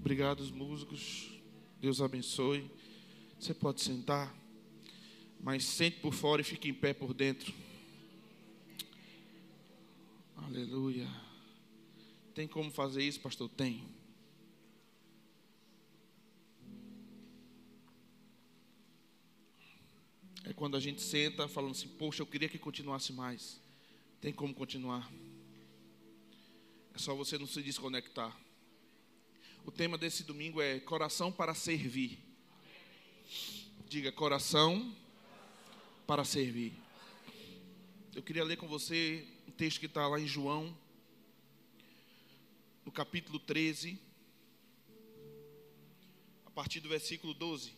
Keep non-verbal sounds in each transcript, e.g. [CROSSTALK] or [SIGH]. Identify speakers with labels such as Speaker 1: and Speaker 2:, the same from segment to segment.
Speaker 1: Obrigado, os músicos. Deus abençoe. Você pode sentar, mas sente por fora e fique em pé por dentro. Aleluia. Tem como fazer isso, pastor? Tem. É quando a gente senta falando assim, poxa, eu queria que continuasse mais. Tem como continuar. É só você não se desconectar. O tema desse domingo é coração para servir. Diga coração para servir. Eu queria ler com você um texto que está lá em João, no capítulo 13, a partir do versículo 12.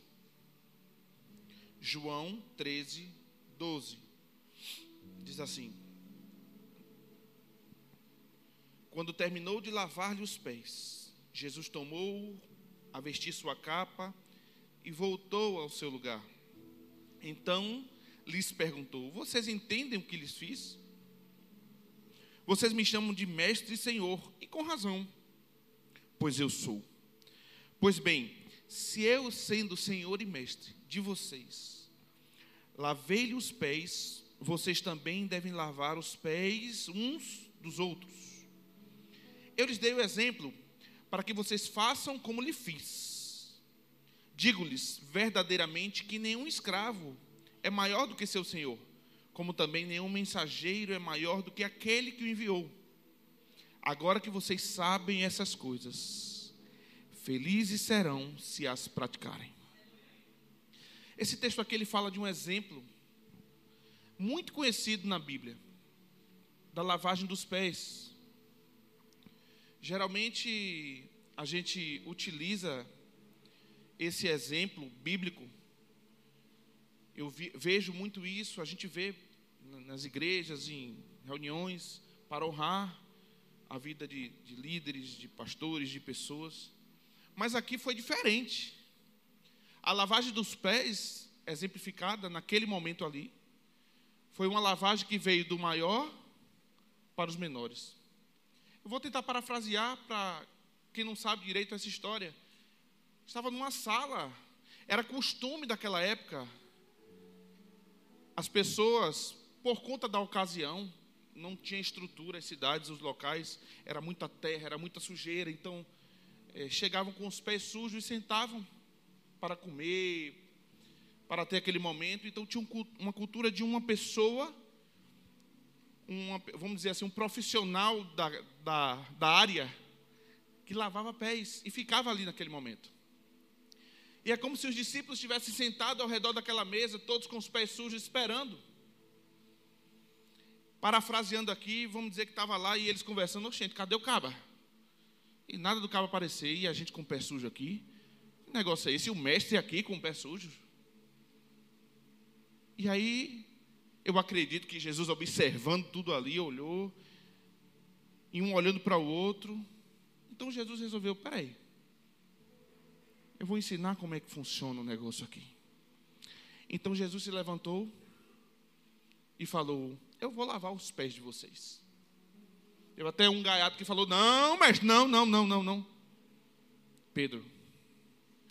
Speaker 1: João 13, 12. Diz assim: Quando terminou de lavar-lhe os pés, Jesus tomou a vestir sua capa e voltou ao seu lugar. Então lhes perguntou: Vocês entendem o que lhes fiz? Vocês me chamam de mestre e senhor, e com razão, pois eu sou. Pois bem, se eu, sendo senhor e mestre de vocês, lavei-lhe os pés, vocês também devem lavar os pés uns dos outros. Eu lhes dei o exemplo para que vocês façam como lhe fiz. Digo-lhes verdadeiramente que nenhum escravo é maior do que seu senhor, como também nenhum mensageiro é maior do que aquele que o enviou. Agora que vocês sabem essas coisas, felizes serão se as praticarem. Esse texto aqui ele fala de um exemplo muito conhecido na Bíblia, da lavagem dos pés. Geralmente a gente utiliza esse exemplo bíblico. Eu vi, vejo muito isso, a gente vê nas igrejas, em reuniões, para honrar a vida de, de líderes, de pastores, de pessoas. Mas aqui foi diferente. A lavagem dos pés, exemplificada naquele momento ali, foi uma lavagem que veio do maior para os menores. Eu vou tentar parafrasear para quem não sabe direito essa história. Estava numa sala, era costume daquela época. As pessoas, por conta da ocasião, não tinha estrutura, as cidades, os locais, era muita terra, era muita sujeira, então é, chegavam com os pés sujos e sentavam para comer, para ter aquele momento. Então tinha uma cultura de uma pessoa uma, vamos dizer assim, um profissional da, da, da área que lavava pés e ficava ali naquele momento. E é como se os discípulos estivessem sentados ao redor daquela mesa, todos com os pés sujos, esperando. Parafraseando aqui, vamos dizer que estava lá e eles conversando, oxente, cadê o caba? E nada do caba aparecer, e a gente com o pé sujo aqui. Que negócio é esse? E o mestre aqui com o pé sujo? E aí eu acredito que Jesus, observando tudo ali, olhou, e um olhando para o outro. Então Jesus resolveu: peraí, eu vou ensinar como é que funciona o negócio aqui. Então Jesus se levantou e falou: Eu vou lavar os pés de vocês. Eu até um gaiato que falou: Não, mestre, não, não, não, não, não. Pedro.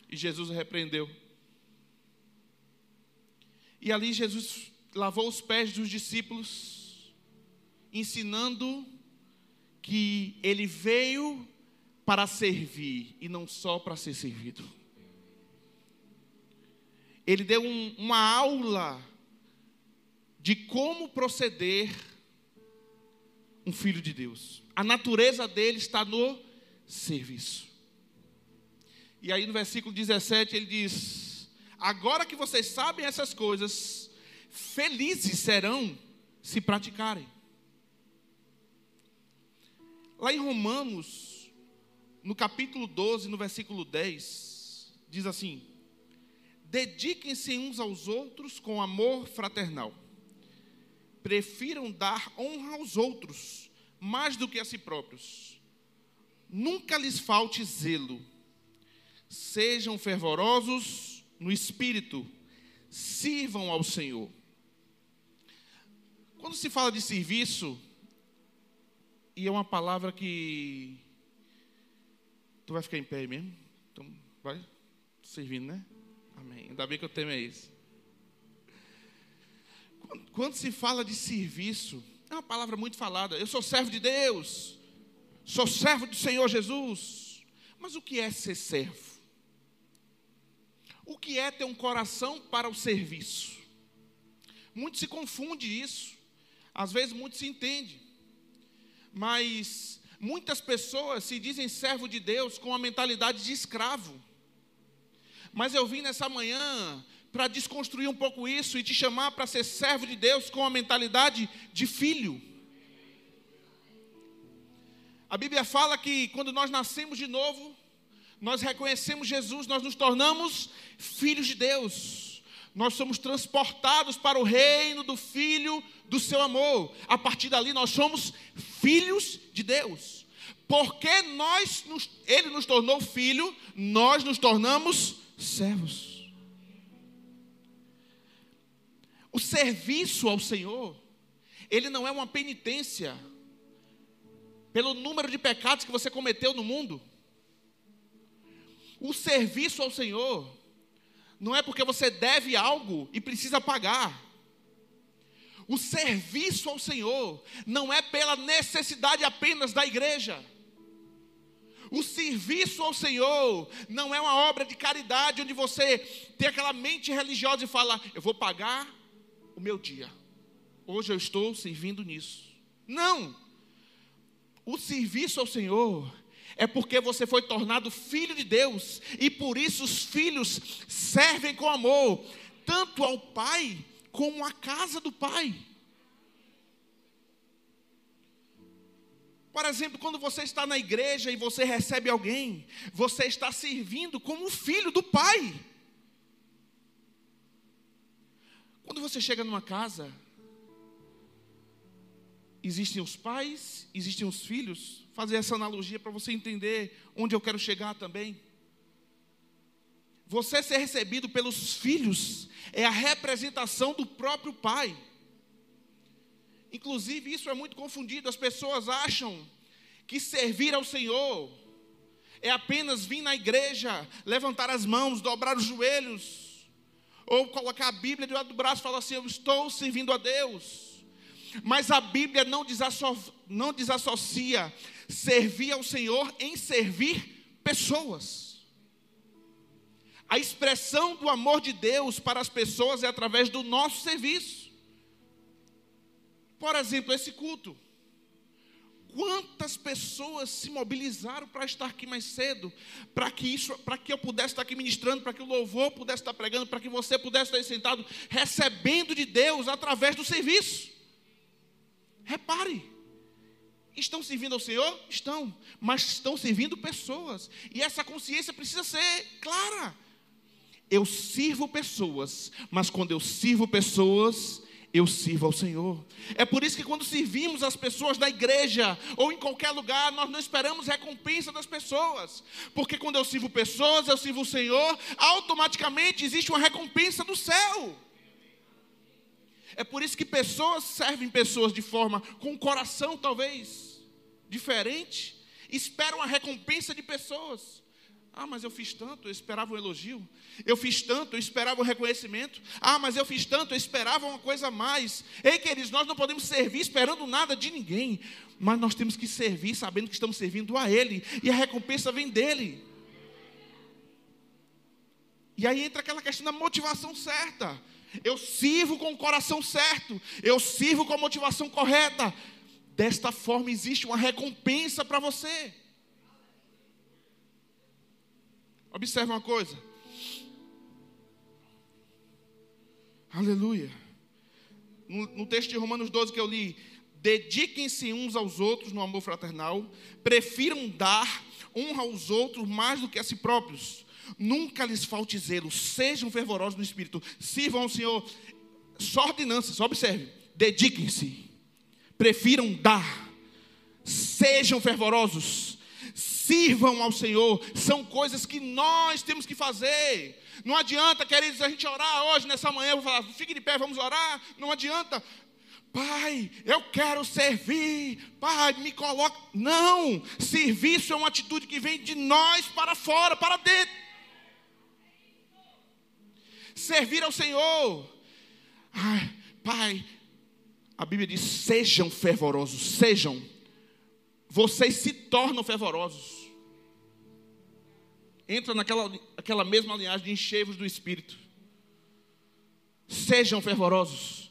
Speaker 1: E Jesus repreendeu. E ali Jesus lavou os pés dos discípulos, ensinando que ele veio para servir e não só para ser servido. Ele deu um, uma aula de como proceder um filho de Deus. A natureza dele está no serviço. E aí no versículo 17 ele diz: Agora que vocês sabem essas coisas, felizes serão se praticarem. Lá em Romanos, no capítulo 12, no versículo 10, diz assim: Dediquem-se uns aos outros com amor fraternal. Prefiram dar honra aos outros mais do que a si próprios. Nunca lhes falte zelo. Sejam fervorosos no espírito. Sirvam ao Senhor quando se fala de serviço, e é uma palavra que Tu vai ficar em pé aí mesmo? Então, vai servindo, né? Amém. Ainda bem que eu temo é isso. Quando se fala de serviço, é uma palavra muito falada. Eu sou servo de Deus. Sou servo do Senhor Jesus. Mas o que é ser servo? O que é ter um coração para o serviço? Muito se confunde isso. Às vezes muito se entende. Mas muitas pessoas se dizem servo de Deus com a mentalidade de escravo. Mas eu vim nessa manhã para desconstruir um pouco isso e te chamar para ser servo de Deus com a mentalidade de filho. A Bíblia fala que quando nós nascemos de novo, nós reconhecemos Jesus, nós nos tornamos filhos de Deus. Nós somos transportados para o reino do Filho do seu amor. A partir dali nós somos filhos de Deus. Porque nós ele nos tornou filho, nós nos tornamos servos. O serviço ao Senhor, ele não é uma penitência pelo número de pecados que você cometeu no mundo. O serviço ao Senhor não é porque você deve algo e precisa pagar. O serviço ao Senhor não é pela necessidade apenas da igreja. O serviço ao Senhor não é uma obra de caridade onde você tem aquela mente religiosa e fala: eu vou pagar o meu dia. Hoje eu estou servindo nisso. Não. O serviço ao Senhor é porque você foi tornado filho de Deus, e por isso os filhos servem com amor, tanto ao pai como à casa do pai. Por exemplo, quando você está na igreja e você recebe alguém, você está servindo como filho do pai. Quando você chega numa casa, existem os pais, existem os filhos. Fazer essa analogia para você entender onde eu quero chegar também. Você ser recebido pelos filhos é a representação do próprio pai. Inclusive, isso é muito confundido. As pessoas acham que servir ao Senhor é apenas vir na igreja, levantar as mãos, dobrar os joelhos, ou colocar a Bíblia do lado do braço e falar assim: Eu estou servindo a Deus. Mas a Bíblia não, desasso, não desassocia servir ao Senhor em servir pessoas. A expressão do amor de Deus para as pessoas é através do nosso serviço. Por exemplo, esse culto. Quantas pessoas se mobilizaram para estar aqui mais cedo, para que isso, para que eu pudesse estar aqui ministrando, para que o louvor pudesse estar pregando, para que você pudesse estar sentado recebendo de Deus através do serviço. Repare, estão servindo ao Senhor? Estão, mas estão servindo pessoas, e essa consciência precisa ser clara. Eu sirvo pessoas, mas quando eu sirvo pessoas, eu sirvo ao Senhor. É por isso que quando servimos as pessoas da igreja ou em qualquer lugar, nós não esperamos recompensa das pessoas. Porque quando eu sirvo pessoas, eu sirvo o Senhor, automaticamente existe uma recompensa do céu. É por isso que pessoas servem pessoas de forma, com um coração talvez diferente, esperam a recompensa de pessoas. Ah, mas eu fiz tanto, eu esperava um elogio. Eu fiz tanto, eu esperava um reconhecimento. Ah, mas eu fiz tanto, eu esperava uma coisa a mais. Ei, queridos, nós não podemos servir esperando nada de ninguém. Mas nós temos que servir sabendo que estamos servindo a Ele. E a recompensa vem dEle. E aí entra aquela questão da motivação certa. Eu sirvo com o coração certo. Eu sirvo com a motivação correta. Desta forma existe uma recompensa para você. Observe uma coisa. Aleluia. No, no, texto de Romanos 12 que eu li, dediquem-se uns aos outros no amor fraternal, prefiram dar honra aos outros mais do que a si próprios nunca lhes falte zelo, sejam fervorosos no espírito, sirvam ao Senhor. Só ordenanças, observe, dediquem-se, prefiram dar, sejam fervorosos, sirvam ao Senhor, são coisas que nós temos que fazer. Não adianta, queridos, a gente orar hoje, nessa manhã, vou falar, fique de pé, vamos orar. Não adianta, Pai, eu quero servir. Pai, me coloca. Não, serviço é uma atitude que vem de nós para fora, para dentro. Servir ao Senhor. Ai, pai, a Bíblia diz: sejam fervorosos, sejam. Vocês se tornam fervorosos. Entra naquela aquela mesma linhagem de enchevos do Espírito. Sejam fervorosos.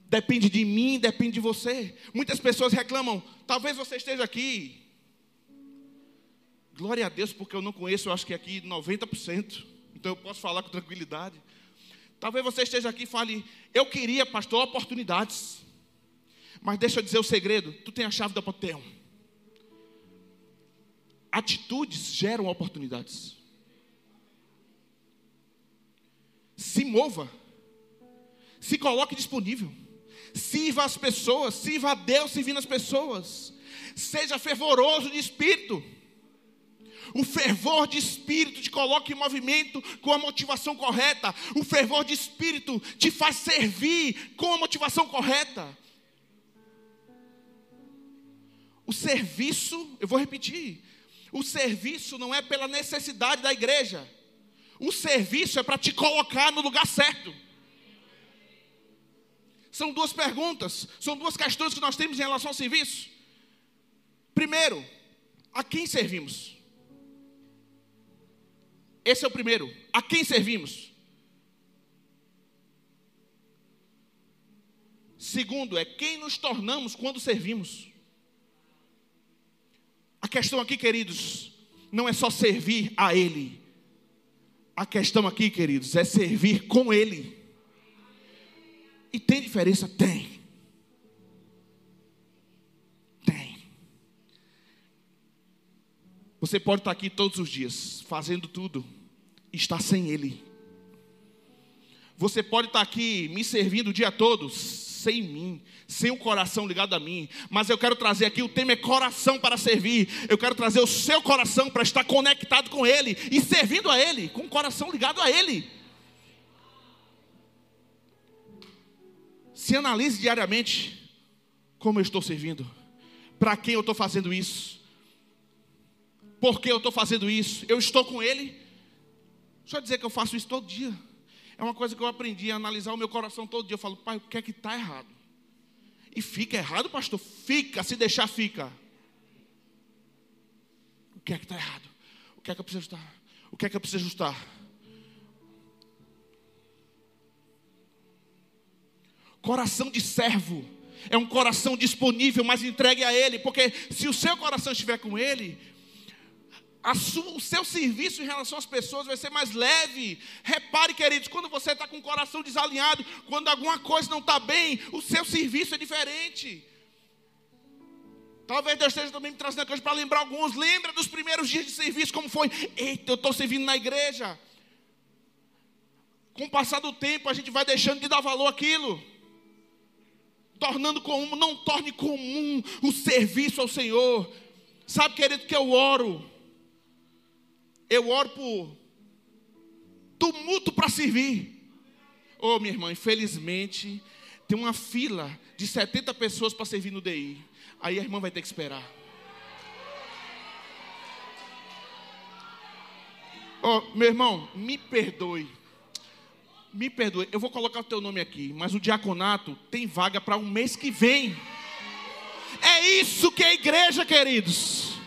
Speaker 1: Depende de mim, depende de você. Muitas pessoas reclamam, talvez você esteja aqui. Glória a Deus, porque eu não conheço, eu acho que aqui 90%. Então eu posso falar com tranquilidade. Talvez você esteja aqui e fale, eu queria, pastor, oportunidades. Mas deixa eu dizer o segredo: tu tem a chave da potel. Atitudes geram oportunidades. Se mova. Se coloque disponível. Sirva as pessoas. Sirva a Deus servindo as pessoas. Seja fervoroso de espírito. O fervor de espírito te coloca em movimento com a motivação correta. O fervor de espírito te faz servir com a motivação correta. O serviço, eu vou repetir, o serviço não é pela necessidade da igreja. O serviço é para te colocar no lugar certo. São duas perguntas, são duas questões que nós temos em relação ao serviço. Primeiro, a quem servimos? Esse é o primeiro. A quem servimos? Segundo, é quem nos tornamos quando servimos. A questão aqui, queridos, não é só servir a Ele. A questão aqui, queridos, é servir com Ele. E tem diferença? Tem. Tem. Você pode estar aqui todos os dias, fazendo tudo, e estar sem Ele. Você pode estar aqui me servindo o dia todo, sem mim, sem o coração ligado a mim. Mas eu quero trazer aqui: o tema é coração para servir. Eu quero trazer o seu coração para estar conectado com Ele e servindo a Ele, com o coração ligado a Ele. Se analise diariamente como eu estou servindo, para quem eu estou fazendo isso, por que eu estou fazendo isso, eu estou com Ele. Deixa eu dizer que eu faço isso todo dia. É uma coisa que eu aprendi a analisar o meu coração todo dia. Eu falo, pai, o que é que está errado? E fica errado, pastor? Fica, se deixar, fica. O que é que está errado? O que é que eu preciso ajustar? O que é que eu preciso ajustar? Coração de servo é um coração disponível, mas entregue a Ele, porque se o seu coração estiver com Ele, sua, o seu serviço em relação às pessoas vai ser mais leve. Repare, queridos, quando você está com o coração desalinhado, quando alguma coisa não está bem, o seu serviço é diferente. Talvez Deus esteja também me trazendo coisa para lembrar alguns. Lembra dos primeiros dias de serviço, como foi? Eita, eu estou servindo na igreja. Com o passar do tempo, a gente vai deixando de dar valor àquilo. Tornando comum, não torne comum o serviço ao Senhor. Sabe, querido, que eu oro eu oro por tumulto para servir. Oh, minha irmã, infelizmente, tem uma fila de 70 pessoas para servir no DI. Aí a irmã vai ter que esperar. Oh, meu irmão, me perdoe. Me perdoe, eu vou colocar o teu nome aqui, mas o diaconato tem vaga para um mês que vem. É isso que é igreja, queridos.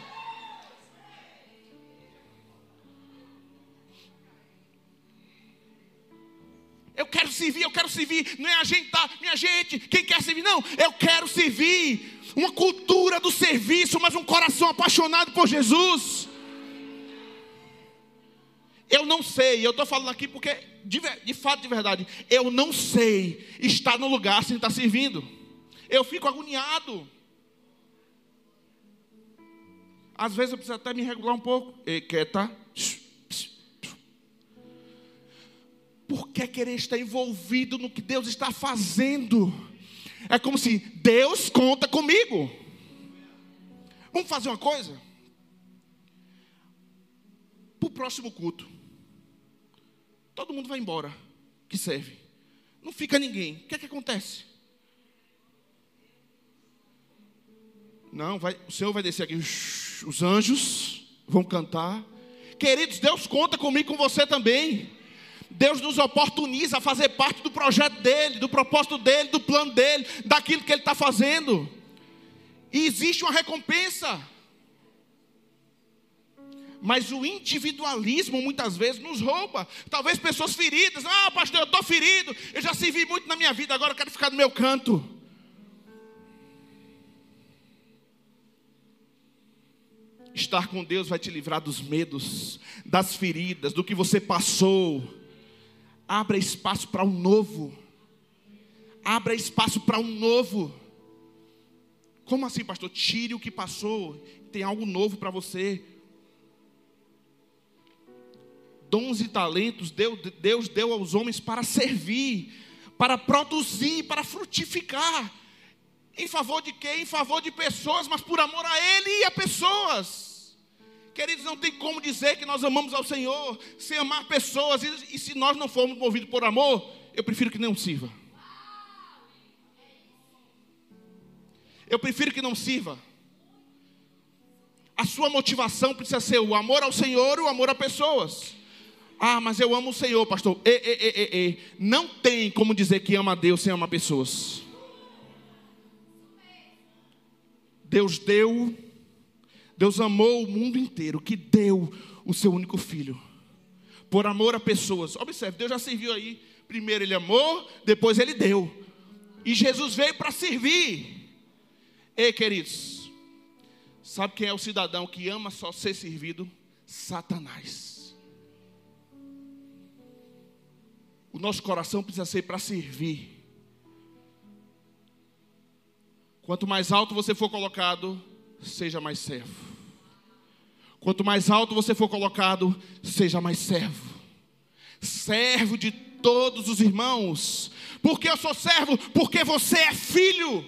Speaker 1: Eu quero servir, eu quero servir. Não é agentar, minha gente, quem quer servir? Não, eu quero servir. Uma cultura do serviço, mas um coração apaixonado por Jesus. Eu não sei, eu estou falando aqui porque, de, de, fato, de verdade, eu não sei estar no lugar sem estar servindo. Eu fico agoniado. Às vezes eu preciso até me regular um pouco. E quieta. Por que querer estar envolvido no que Deus está fazendo? É como se Deus conta comigo. Vamos fazer uma coisa? Para o próximo culto, todo mundo vai embora que serve. Não fica ninguém. O que é que acontece? Não, vai, o Senhor vai descer aqui, os anjos vão cantar. Queridos, Deus conta comigo com você também. Deus nos oportuniza a fazer parte do projeto dele, do propósito dele, do plano dele, daquilo que ele está fazendo. E existe uma recompensa. Mas o individualismo muitas vezes nos rouba. Talvez pessoas feridas. Ah, pastor, eu estou ferido. Eu já servi muito na minha vida, agora eu quero ficar no meu canto. Estar com Deus vai te livrar dos medos, das feridas, do que você passou. Abra espaço para um novo. Abra espaço para um novo. Como assim, pastor? Tire o que passou. Tem algo novo para você. Dons e talentos Deus deu aos homens para servir, para produzir, para frutificar. Em favor de quem? Em favor de pessoas, mas por amor a Ele e a pessoas. Queridos, não tem como dizer que nós amamos ao Senhor sem amar pessoas, e, e se nós não formos movidos por amor, eu prefiro que não sirva. Eu prefiro que não sirva. A sua motivação precisa ser o amor ao Senhor e o amor a pessoas. Ah, mas eu amo o Senhor, pastor. E, e, e, Não tem como dizer que ama a Deus sem amar pessoas. Deus deu, Deus amou o mundo inteiro, que deu o seu único filho, por amor a pessoas. Observe, Deus já serviu aí. Primeiro ele amou, depois ele deu. E Jesus veio para servir. Ei, queridos, sabe quem é o cidadão que ama só ser servido? Satanás. O nosso coração precisa ser para servir. Quanto mais alto você for colocado, seja mais servo. Quanto mais alto você for colocado, seja mais servo. Servo de todos os irmãos. Porque eu sou servo? Porque você é filho.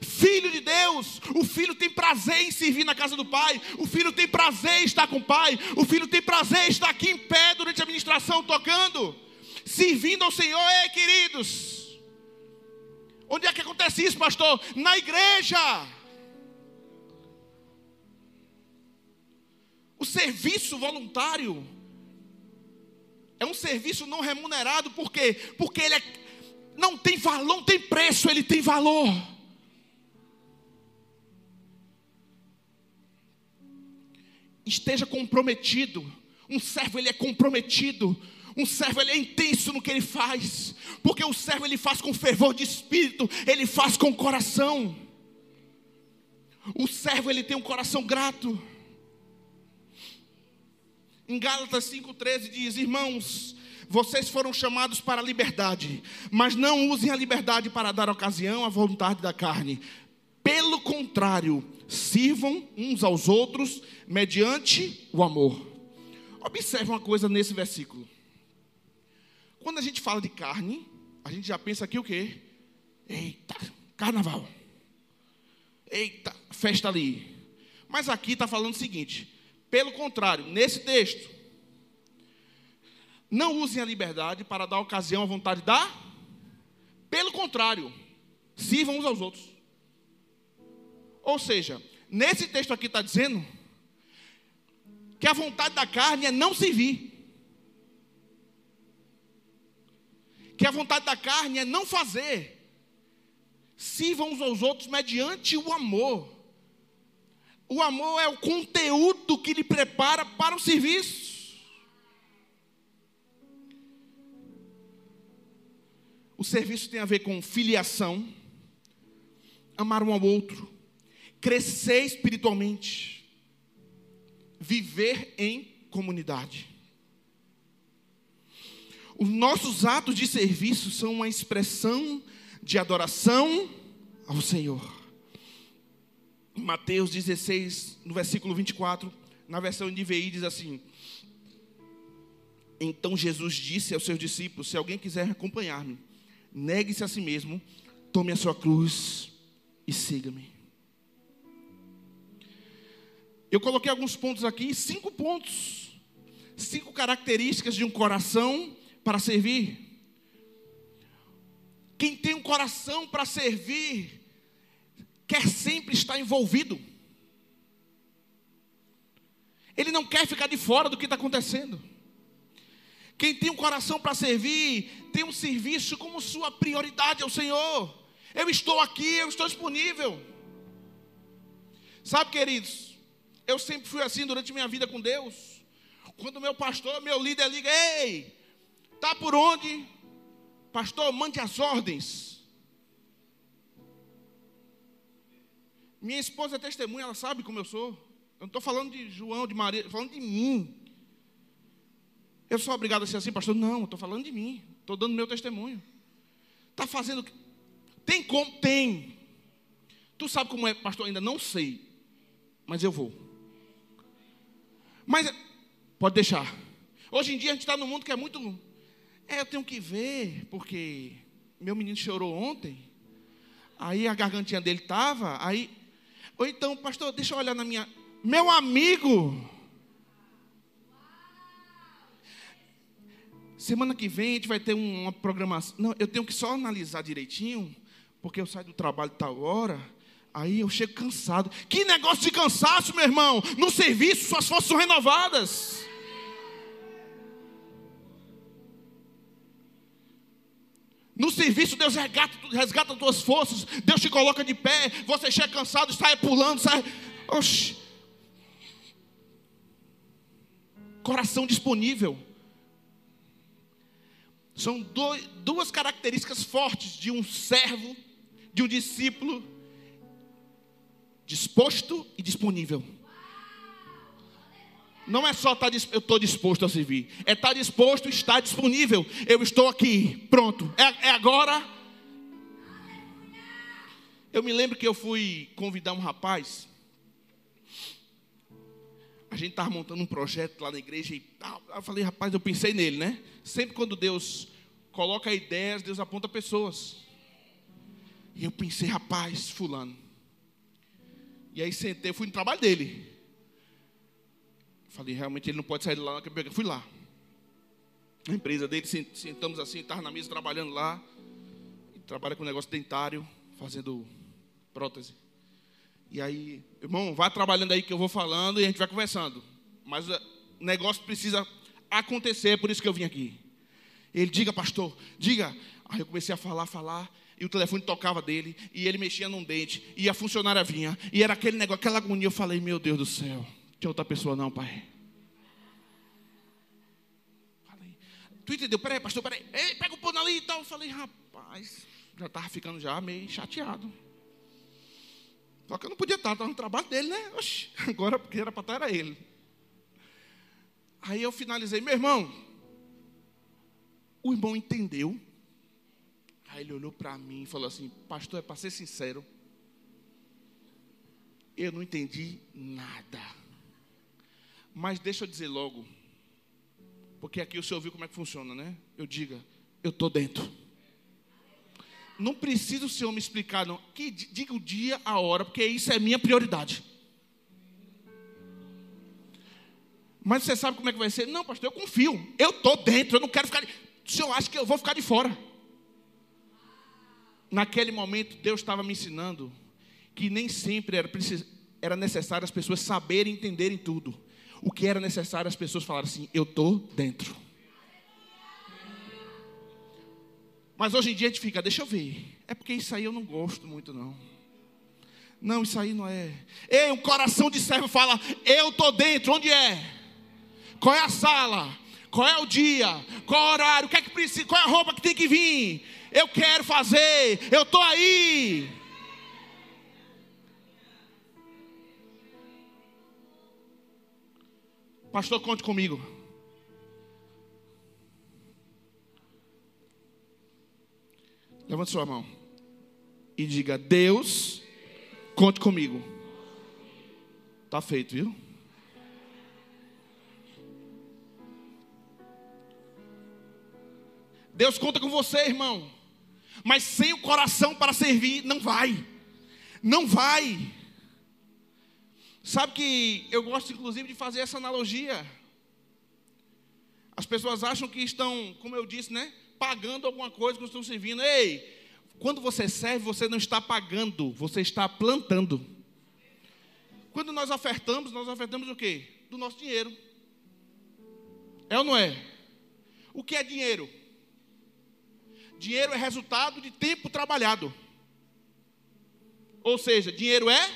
Speaker 1: Filho de Deus, o filho tem prazer em servir na casa do pai, o filho tem prazer em estar com o pai, o filho tem prazer em estar aqui em pé durante a administração tocando servindo ao Senhor, ei queridos. Onde é que acontece isso, pastor? Na igreja. O serviço voluntário é um serviço não remunerado, por quê? Porque ele é, não tem valor, não tem preço, ele tem valor. Esteja comprometido. Um servo ele é comprometido um servo ele é intenso no que ele faz, porque o servo ele faz com fervor de espírito, ele faz com coração. O servo ele tem um coração grato. Em Gálatas 5:13 diz: "Irmãos, vocês foram chamados para a liberdade, mas não usem a liberdade para dar ocasião à vontade da carne. Pelo contrário, sirvam uns aos outros mediante o amor." Observe uma coisa nesse versículo. Quando a gente fala de carne, a gente já pensa aqui o quê? Eita, carnaval. Eita, festa ali. Mas aqui está falando o seguinte: pelo contrário, nesse texto, não usem a liberdade para dar ocasião à vontade da. Pelo contrário, sirvam uns aos outros. Ou seja, nesse texto aqui está dizendo que a vontade da carne é não servir. que a vontade da carne é não fazer. Sirvam uns aos outros mediante o amor. O amor é o conteúdo que lhe prepara para o serviço. O serviço tem a ver com filiação, amar um ao outro, crescer espiritualmente, viver em comunidade. Os nossos atos de serviço são uma expressão de adoração ao Senhor. Mateus 16, no versículo 24, na versão NVI diz assim: Então Jesus disse aos seus discípulos: Se alguém quiser acompanhar-me, negue-se a si mesmo, tome a sua cruz e siga-me. Eu coloquei alguns pontos aqui, cinco pontos, cinco características de um coração para servir. Quem tem um coração para servir, quer sempre estar envolvido. Ele não quer ficar de fora do que está acontecendo. Quem tem um coração para servir, tem um serviço como sua prioridade ao Senhor. Eu estou aqui, eu estou disponível. Sabe, queridos, eu sempre fui assim durante minha vida com Deus. Quando meu pastor, meu líder liga, ei, tá por onde? Pastor, mande as ordens. Minha esposa é testemunha, ela sabe como eu sou. Eu não estou falando de João, de Maria, estou falando de mim. Eu sou obrigado a ser assim, pastor? Não, estou falando de mim. Estou dando meu testemunho. Está fazendo. Tem como? Tem. Tu sabe como é, pastor? Ainda não sei. Mas eu vou. Mas pode deixar. Hoje em dia a gente está num mundo que é muito. É, eu tenho que ver, porque meu menino chorou ontem. Aí a gargantinha dele estava. Aí. Ou então, pastor, deixa eu olhar na minha. Meu amigo. Semana que vem a gente vai ter uma programação. Não, eu tenho que só analisar direitinho, porque eu saio do trabalho tal hora. Aí eu chego cansado. Que negócio de cansaço, meu irmão? No serviço, suas forças são renovadas. No serviço, Deus resgata, resgata tuas forças. Deus te coloca de pé. Você chega cansado, sai pulando, sai. Oxi. Coração disponível. São dois, duas características fortes de um servo, de um discípulo disposto e disponível. Não é só estar tá, eu estou disposto a servir, é estar tá disposto estar disponível. Eu estou aqui, pronto. É, é agora. Eu me lembro que eu fui convidar um rapaz. A gente estava montando um projeto lá na igreja e. Eu falei, rapaz, eu pensei nele, né? Sempre quando Deus coloca ideias, Deus aponta pessoas. E eu pensei, rapaz, fulano. E aí sentei, fui no trabalho dele. Falei, realmente ele não pode sair de lá. Fui lá. Na empresa dele, sentamos assim, estava na mesa trabalhando lá. Trabalha com negócio dentário, fazendo prótese. E aí, irmão, vai trabalhando aí que eu vou falando e a gente vai conversando. Mas eh, o negócio precisa acontecer, por isso que eu vim aqui. Ele, diga, pastor, diga. Aí eu comecei a falar, falar e o telefone tocava dele, e ele mexia num dente, e a funcionária vinha, e era aquele negócio, aquela agonia. Eu falei, meu Deus do céu, tinha outra pessoa não, pai. Falei, tu entendeu? Peraí, pastor, peraí, ei, pega o pano ali e tal. Falei, rapaz, já estava ficando já meio chateado. Só que eu não podia estar, estava no trabalho dele, né? Oxi, [LAUGHS] agora porque era para estar era ele. Aí eu finalizei, meu irmão, o irmão entendeu Aí ele olhou para mim e falou assim: Pastor, é para ser sincero, eu não entendi nada. Mas deixa eu dizer logo, porque aqui o senhor viu como é que funciona, né? Eu diga, eu estou dentro. Não precisa o senhor me explicar, não. Que diga o dia, a hora, porque isso é minha prioridade. Mas você sabe como é que vai ser? Não, pastor, eu confio. Eu estou dentro, eu não quero ficar. O senhor acha que eu vou ficar de fora? naquele momento, Deus estava me ensinando que nem sempre era, era necessário as pessoas saberem entenderem tudo. O que era necessário as pessoas falarem assim: Eu estou dentro. Mas hoje em dia a gente fica, deixa eu ver. É porque isso aí eu não gosto muito, não. Não, isso aí não é. Ei, o coração de servo fala: Eu estou dentro, onde é? Qual é a sala? Qual é o dia? Qual é o horário? O que é que precisa? Qual é a roupa que tem que vir? eu quero fazer, eu estou aí. Pastor, conte comigo. Levante sua mão e diga: Deus, conte comigo. Está feito, viu? Deus conta com você, irmão. Mas sem o coração para servir, não vai. Não vai. Sabe que eu gosto, inclusive, de fazer essa analogia. As pessoas acham que estão, como eu disse, né? Pagando alguma coisa que estão servindo. Ei, Quando você serve, você não está pagando, você está plantando. Quando nós ofertamos, nós ofertamos o quê? Do nosso dinheiro. É ou não é? O que é dinheiro? Dinheiro é resultado de tempo trabalhado. Ou seja, dinheiro é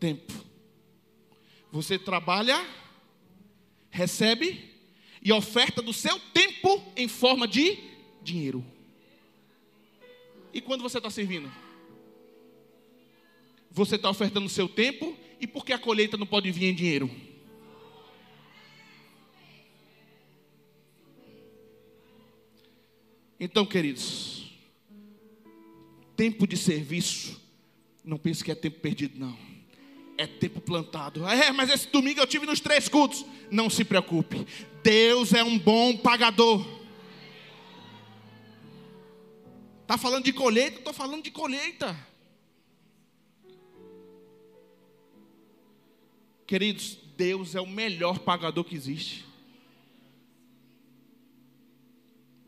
Speaker 1: tempo. Você trabalha, recebe e oferta do seu tempo em forma de dinheiro. E quando você está servindo? Você está ofertando o seu tempo e por que a colheita não pode vir em dinheiro? Então, queridos, tempo de serviço, não pense que é tempo perdido, não. É tempo plantado. É, mas esse domingo eu tive nos três cultos. Não se preocupe. Deus é um bom pagador. Está falando de colheita? Estou falando de colheita. Queridos, Deus é o melhor pagador que existe.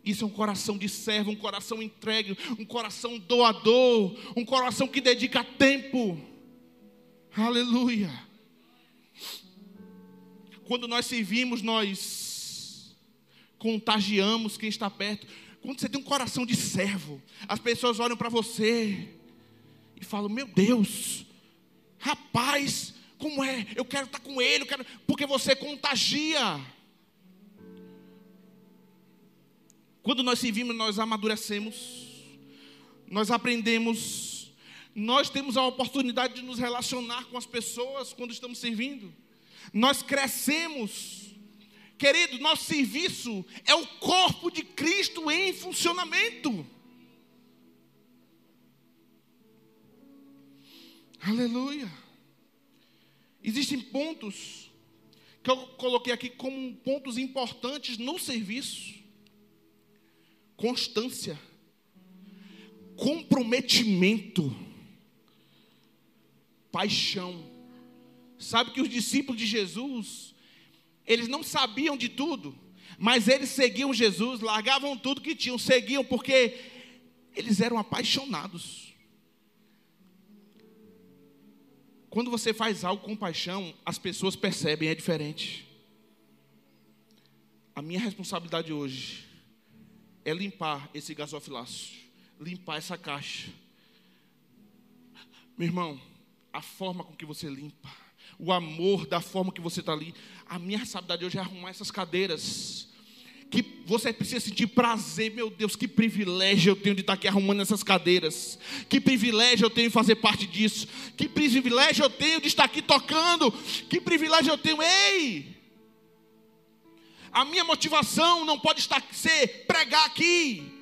Speaker 1: Isso é um coração de servo, um coração entregue, um coração doador, um coração que dedica tempo. Aleluia. Quando nós servimos, nós contagiamos quem está perto. Quando você tem um coração de servo, as pessoas olham para você e falam: Meu Deus, rapaz, como é? Eu quero estar com ele, quero... porque você contagia. Quando nós servimos, nós amadurecemos, nós aprendemos, nós temos a oportunidade de nos relacionar com as pessoas quando estamos servindo, nós crescemos. Querido, nosso serviço é o corpo de Cristo em funcionamento. Aleluia. Existem pontos que eu coloquei aqui como pontos importantes no serviço constância, comprometimento, paixão. Sabe que os discípulos de Jesus, eles não sabiam de tudo, mas eles seguiam Jesus, largavam tudo que tinham, seguiam porque eles eram apaixonados. Quando você faz algo com paixão, as pessoas percebem, é diferente. A minha responsabilidade hoje é limpar esse gasofilácio, limpar essa caixa. Meu irmão, a forma com que você limpa, o amor da forma que você está ali. A minha responsabilidade hoje é arrumar essas cadeiras. Que você precisa sentir prazer, meu Deus, que privilégio eu tenho de estar aqui arrumando essas cadeiras. Que privilégio eu tenho de fazer parte disso. Que privilégio eu tenho de estar aqui tocando. Que privilégio eu tenho, ei! A minha motivação não pode estar ser pregar aqui.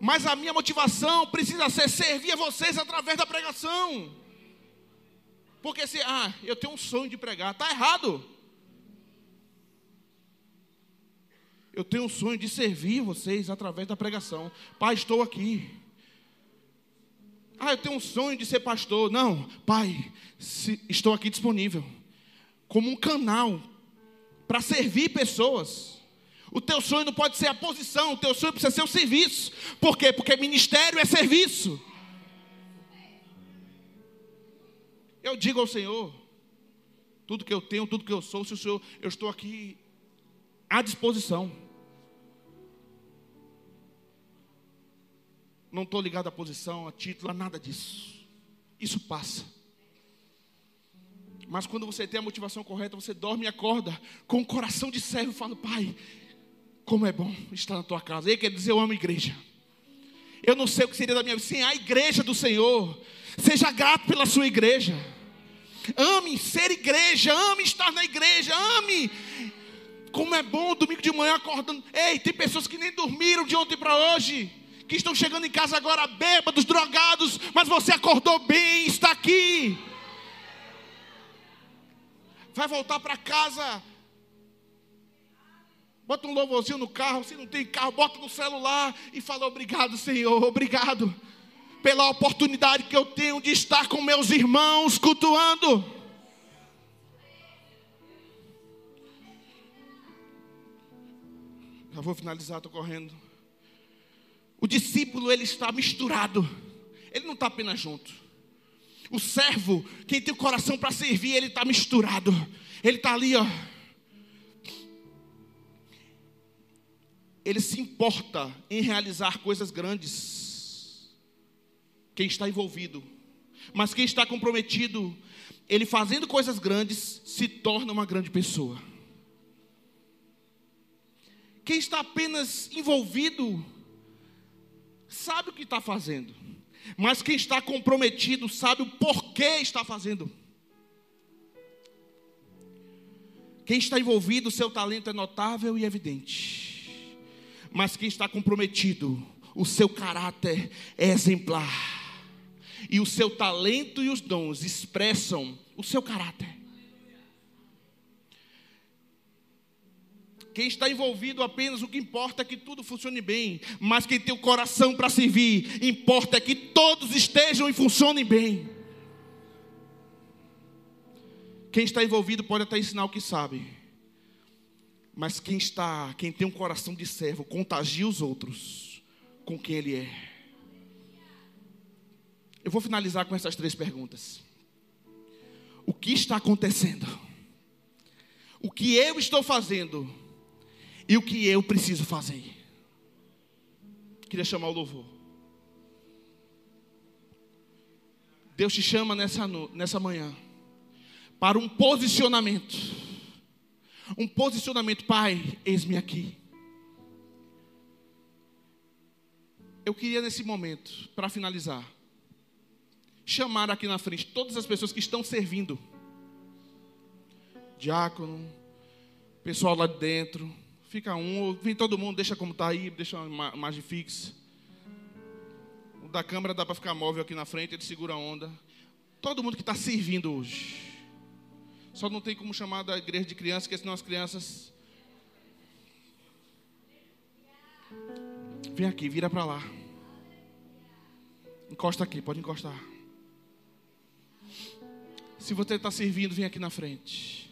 Speaker 1: Mas a minha motivação precisa ser servir a vocês através da pregação. Porque se, ah, eu tenho um sonho de pregar, está errado. Eu tenho um sonho de servir vocês através da pregação. Pai, estou aqui. Ah, eu tenho um sonho de ser pastor. Não, pai, se, estou aqui disponível. Como um canal para servir pessoas. O teu sonho não pode ser a posição, o teu sonho precisa ser o serviço. Por quê? Porque ministério é serviço. Eu digo ao Senhor, tudo que eu tenho, tudo que eu sou, se o Senhor, eu estou aqui à disposição. Não estou ligado à posição, a título, a nada disso. Isso passa. Mas quando você tem a motivação correta, você dorme e acorda com o coração de servo e fala: Pai, como é bom estar na tua casa. Ele quer dizer: Eu amo a igreja. Eu não sei o que seria da minha vida sem a igreja do Senhor. Seja grato pela sua igreja. Ame ser igreja, ame estar na igreja, ame. Como é bom domingo de manhã acordando. Ei, tem pessoas que nem dormiram de ontem para hoje, que estão chegando em casa agora bêbados, drogados, mas você acordou bem, está aqui vai voltar para casa. Bota um louvorzinho no carro, se não tem carro, bota no celular e fala: Obrigado, Senhor, obrigado pela oportunidade que eu tenho de estar com meus irmãos cultuando. Já vou finalizar, estou correndo. O discípulo ele está misturado. Ele não está apenas junto. O servo, quem tem o coração para servir, ele está misturado. Ele está ali, ó. Ele se importa em realizar coisas grandes. Quem está envolvido. Mas quem está comprometido, ele fazendo coisas grandes, se torna uma grande pessoa. Quem está apenas envolvido, sabe o que está fazendo. Mas quem está comprometido sabe o porquê está fazendo. Quem está envolvido, seu talento é notável e evidente. Mas quem está comprometido, o seu caráter é exemplar. E o seu talento e os dons expressam o seu caráter. Quem está envolvido apenas, o que importa é que tudo funcione bem. Mas quem tem o coração para servir, importa é que todos estejam e funcionem bem. Quem está envolvido pode até ensinar o que sabe. Mas quem está, quem tem um coração de servo, contagia os outros com quem ele é. Eu vou finalizar com essas três perguntas. O que está acontecendo? O que eu estou fazendo? e o que eu preciso fazer. Queria chamar o louvor. Deus te chama nessa, nessa manhã para um posicionamento. Um posicionamento, Pai, eis-me aqui. Eu queria nesse momento, para finalizar, chamar aqui na frente todas as pessoas que estão servindo. Diácono, pessoal lá de dentro, Fica um, vem todo mundo, deixa como está aí, deixa uma imagem fixa. O da câmera dá para ficar móvel aqui na frente, ele segura a onda. Todo mundo que está servindo hoje. Só não tem como chamar da igreja de crianças, porque senão as crianças. Vem aqui, vira para lá. Encosta aqui, pode encostar. Se você está servindo, vem aqui na frente.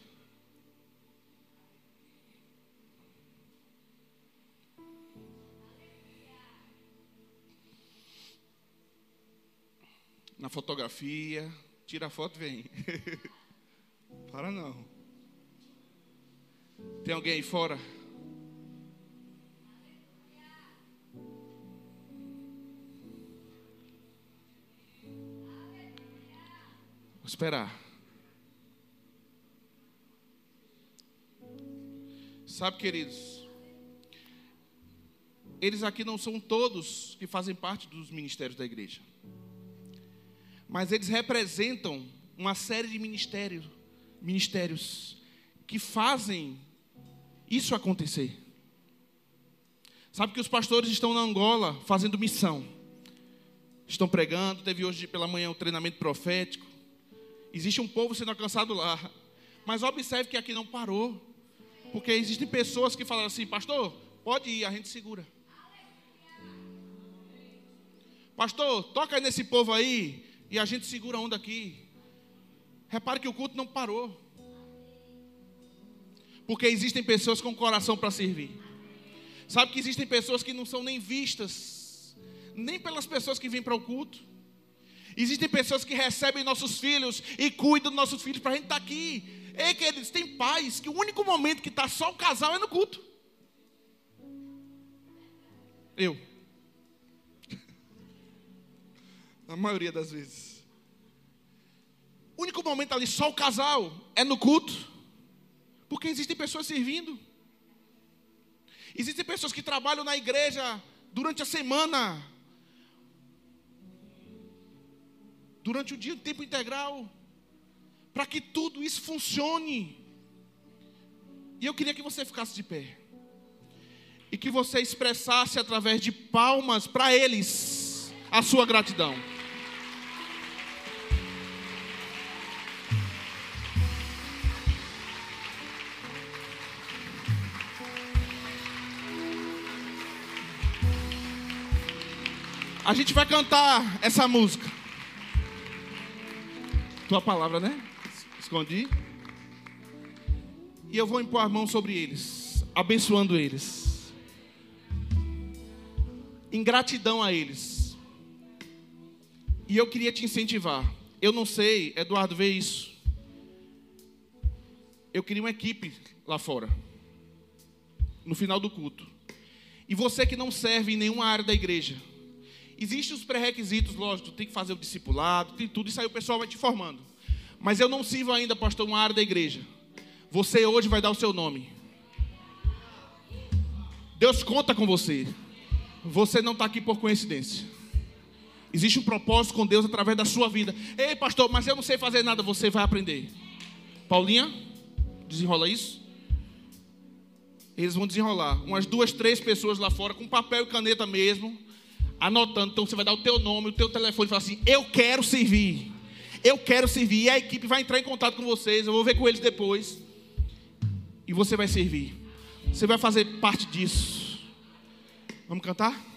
Speaker 1: na fotografia, tira a foto vem. [LAUGHS] Para não. Tem alguém aí fora? Vou esperar. Sabe, queridos, eles aqui não são todos que fazem parte dos ministérios da igreja mas eles representam uma série de ministérios, ministérios que fazem isso acontecer. Sabe que os pastores estão na Angola fazendo missão. Estão pregando, teve hoje pela manhã um treinamento profético. Existe um povo sendo alcançado lá. Mas observe que aqui não parou. Porque existem pessoas que falam assim, pastor, pode ir, a gente segura. Pastor, toca nesse povo aí, e a gente segura a onda aqui. Repare que o culto não parou. Porque existem pessoas com coração para servir. Sabe que existem pessoas que não são nem vistas, nem pelas pessoas que vêm para o culto. Existem pessoas que recebem nossos filhos e cuidam dos nossos filhos para a gente estar tá aqui. Ei, queridos, tem pais que o único momento que está só o casal é no culto. Eu. [LAUGHS] Na maioria das vezes. O único momento ali, só o casal, é no culto. Porque existem pessoas servindo. Existem pessoas que trabalham na igreja durante a semana. Durante o dia, tempo integral. Para que tudo isso funcione. E eu queria que você ficasse de pé. E que você expressasse através de palmas para eles a sua gratidão. A gente vai cantar essa música. Tua palavra, né? Escondi. E eu vou impor a mão sobre eles, abençoando eles. em gratidão a eles. E eu queria te incentivar. Eu não sei, Eduardo, vê isso. Eu queria uma equipe lá fora, no final do culto. E você que não serve em nenhuma área da igreja, existem os pré-requisitos, lógico, tem que fazer o discipulado, tem tudo, isso aí o pessoal vai te formando. Mas eu não sirvo ainda, pastor, uma área da igreja. Você hoje vai dar o seu nome. Deus conta com você. Você não está aqui por coincidência. Existe um propósito com Deus através da sua vida. Ei, pastor, mas eu não sei fazer nada. Você vai aprender. Paulinha, desenrola isso. Eles vão desenrolar. Umas duas, três pessoas lá fora, com papel e caneta mesmo, anotando. Então você vai dar o teu nome, o teu telefone e falar assim: Eu quero servir. Eu quero servir. E a equipe vai entrar em contato com vocês. Eu vou ver com eles depois. E você vai servir. Você vai fazer parte disso. Vamos cantar?